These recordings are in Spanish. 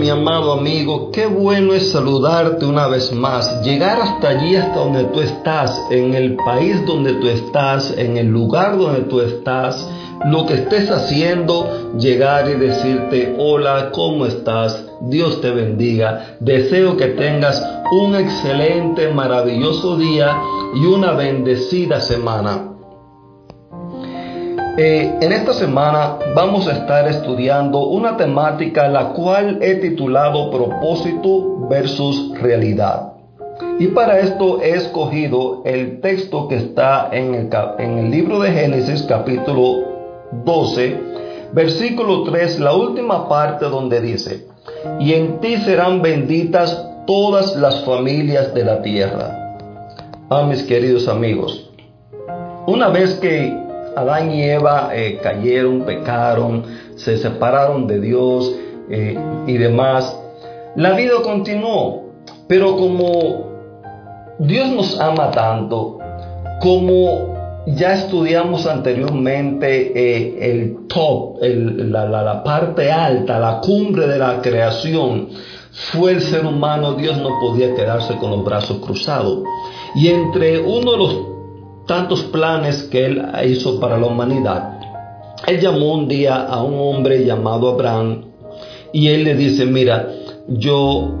mi amado amigo, qué bueno es saludarte una vez más, llegar hasta allí, hasta donde tú estás, en el país donde tú estás, en el lugar donde tú estás, lo que estés haciendo, llegar y decirte, hola, ¿cómo estás? Dios te bendiga. Deseo que tengas un excelente, maravilloso día y una bendecida semana. Eh, en esta semana vamos a estar estudiando una temática la cual he titulado propósito versus realidad. Y para esto he escogido el texto que está en el, en el libro de Génesis capítulo 12, versículo 3, la última parte donde dice, y en ti serán benditas todas las familias de la tierra. Ah, mis queridos amigos, una vez que Adán y Eva eh, cayeron, pecaron, se separaron de Dios eh, y demás. La vida continuó, pero como Dios nos ama tanto, como ya estudiamos anteriormente eh, el top, la, la parte alta, la cumbre de la creación, fue el ser humano, Dios no podía quedarse con los brazos cruzados. Y entre uno de los tantos planes que él hizo para la humanidad, él llamó un día a un hombre llamado Abraham y él le dice, mira, yo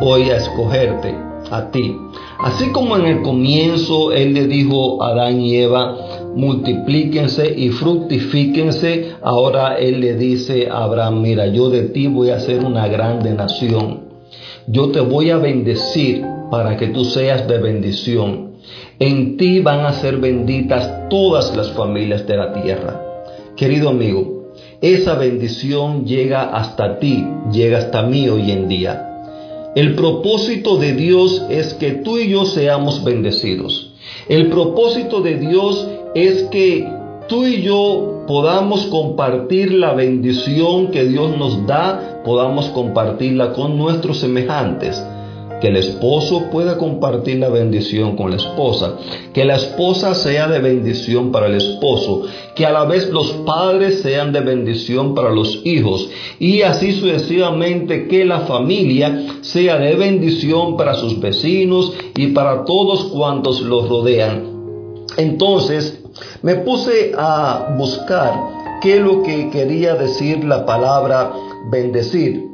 voy a escogerte a ti. Así como en el comienzo él le dijo a Adán y Eva, multiplíquense y fructifíquense, ahora él le dice a Abraham, mira, yo de ti voy a ser una grande nación. Yo te voy a bendecir para que tú seas de bendición. En ti van a ser benditas todas las familias de la tierra. Querido amigo, esa bendición llega hasta ti, llega hasta mí hoy en día. El propósito de Dios es que tú y yo seamos bendecidos. El propósito de Dios es que tú y yo podamos compartir la bendición que Dios nos da, podamos compartirla con nuestros semejantes que el esposo pueda compartir la bendición con la esposa, que la esposa sea de bendición para el esposo, que a la vez los padres sean de bendición para los hijos y así sucesivamente que la familia sea de bendición para sus vecinos y para todos cuantos los rodean. Entonces me puse a buscar qué es lo que quería decir la palabra bendecir.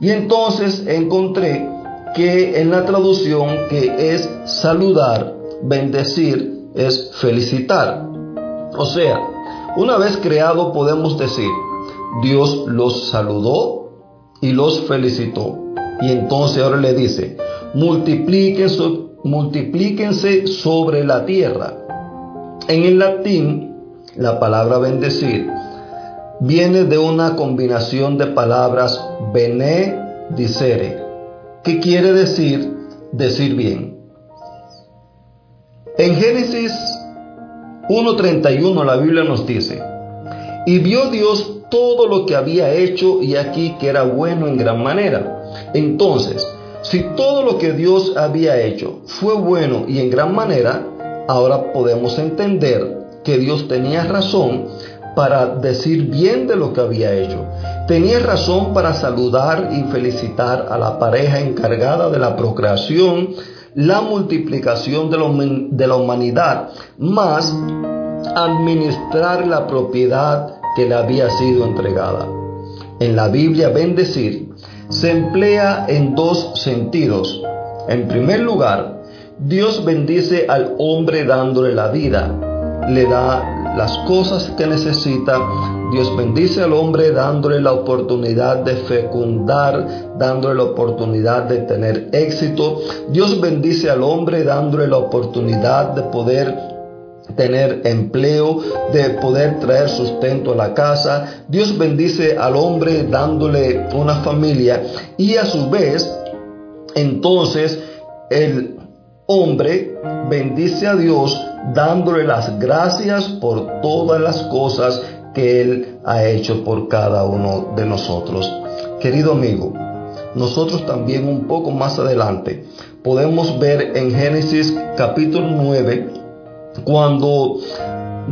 Y entonces encontré que en la traducción que es saludar, bendecir, es felicitar. O sea, una vez creado podemos decir, Dios los saludó y los felicitó. Y entonces ahora le dice, multiplíquense, multiplíquense sobre la tierra. En el latín, la palabra bendecir viene de una combinación de palabras benedicere, ¿Qué quiere decir decir bien? En Génesis 1.31 la Biblia nos dice, y vio Dios todo lo que había hecho y aquí que era bueno en gran manera. Entonces, si todo lo que Dios había hecho fue bueno y en gran manera, ahora podemos entender que Dios tenía razón para decir bien de lo que había hecho. Tenía razón para saludar y felicitar a la pareja encargada de la procreación, la multiplicación de la, humanidad, más administrar la propiedad que le había sido entregada. En la Biblia, bendecir se emplea en dos sentidos. En primer lugar, Dios bendice al hombre dándole la vida, le da las cosas que necesita. Dios bendice al hombre dándole la oportunidad de fecundar, dándole la oportunidad de tener éxito. Dios bendice al hombre dándole la oportunidad de poder tener empleo, de poder traer sustento a la casa. Dios bendice al hombre dándole una familia y a su vez, entonces, el hombre bendice a Dios dándole las gracias por todas las cosas que Él ha hecho por cada uno de nosotros. Querido amigo, nosotros también un poco más adelante podemos ver en Génesis capítulo 9, cuando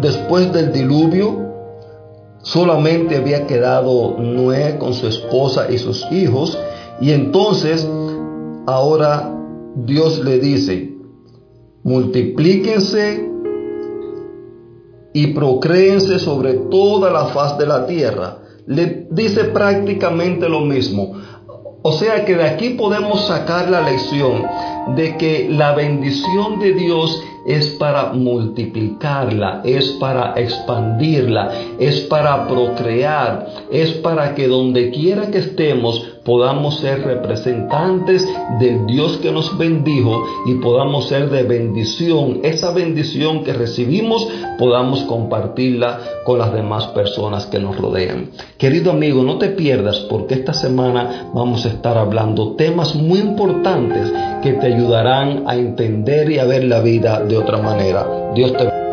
después del diluvio solamente había quedado Noé con su esposa y sus hijos, Y entonces, ahora Dios le dice, multiplíquense y procréense sobre toda la faz de la tierra. Le dice prácticamente lo mismo. O sea que de aquí podemos sacar la lección de que la bendición de Dios es para multiplicarla, es para expandirla, es para procrear, es para que donde quiera que estemos podamos ser representantes del Dios que nos bendijo y podamos ser de bendición. Esa bendición que recibimos podamos compartirla con las demás personas que nos rodean. Querido amigo, no te pierdas porque esta semana vamos a estar hablando temas muy importantes que te ayudarán a entender y a ver la vida de otra manera. Dios te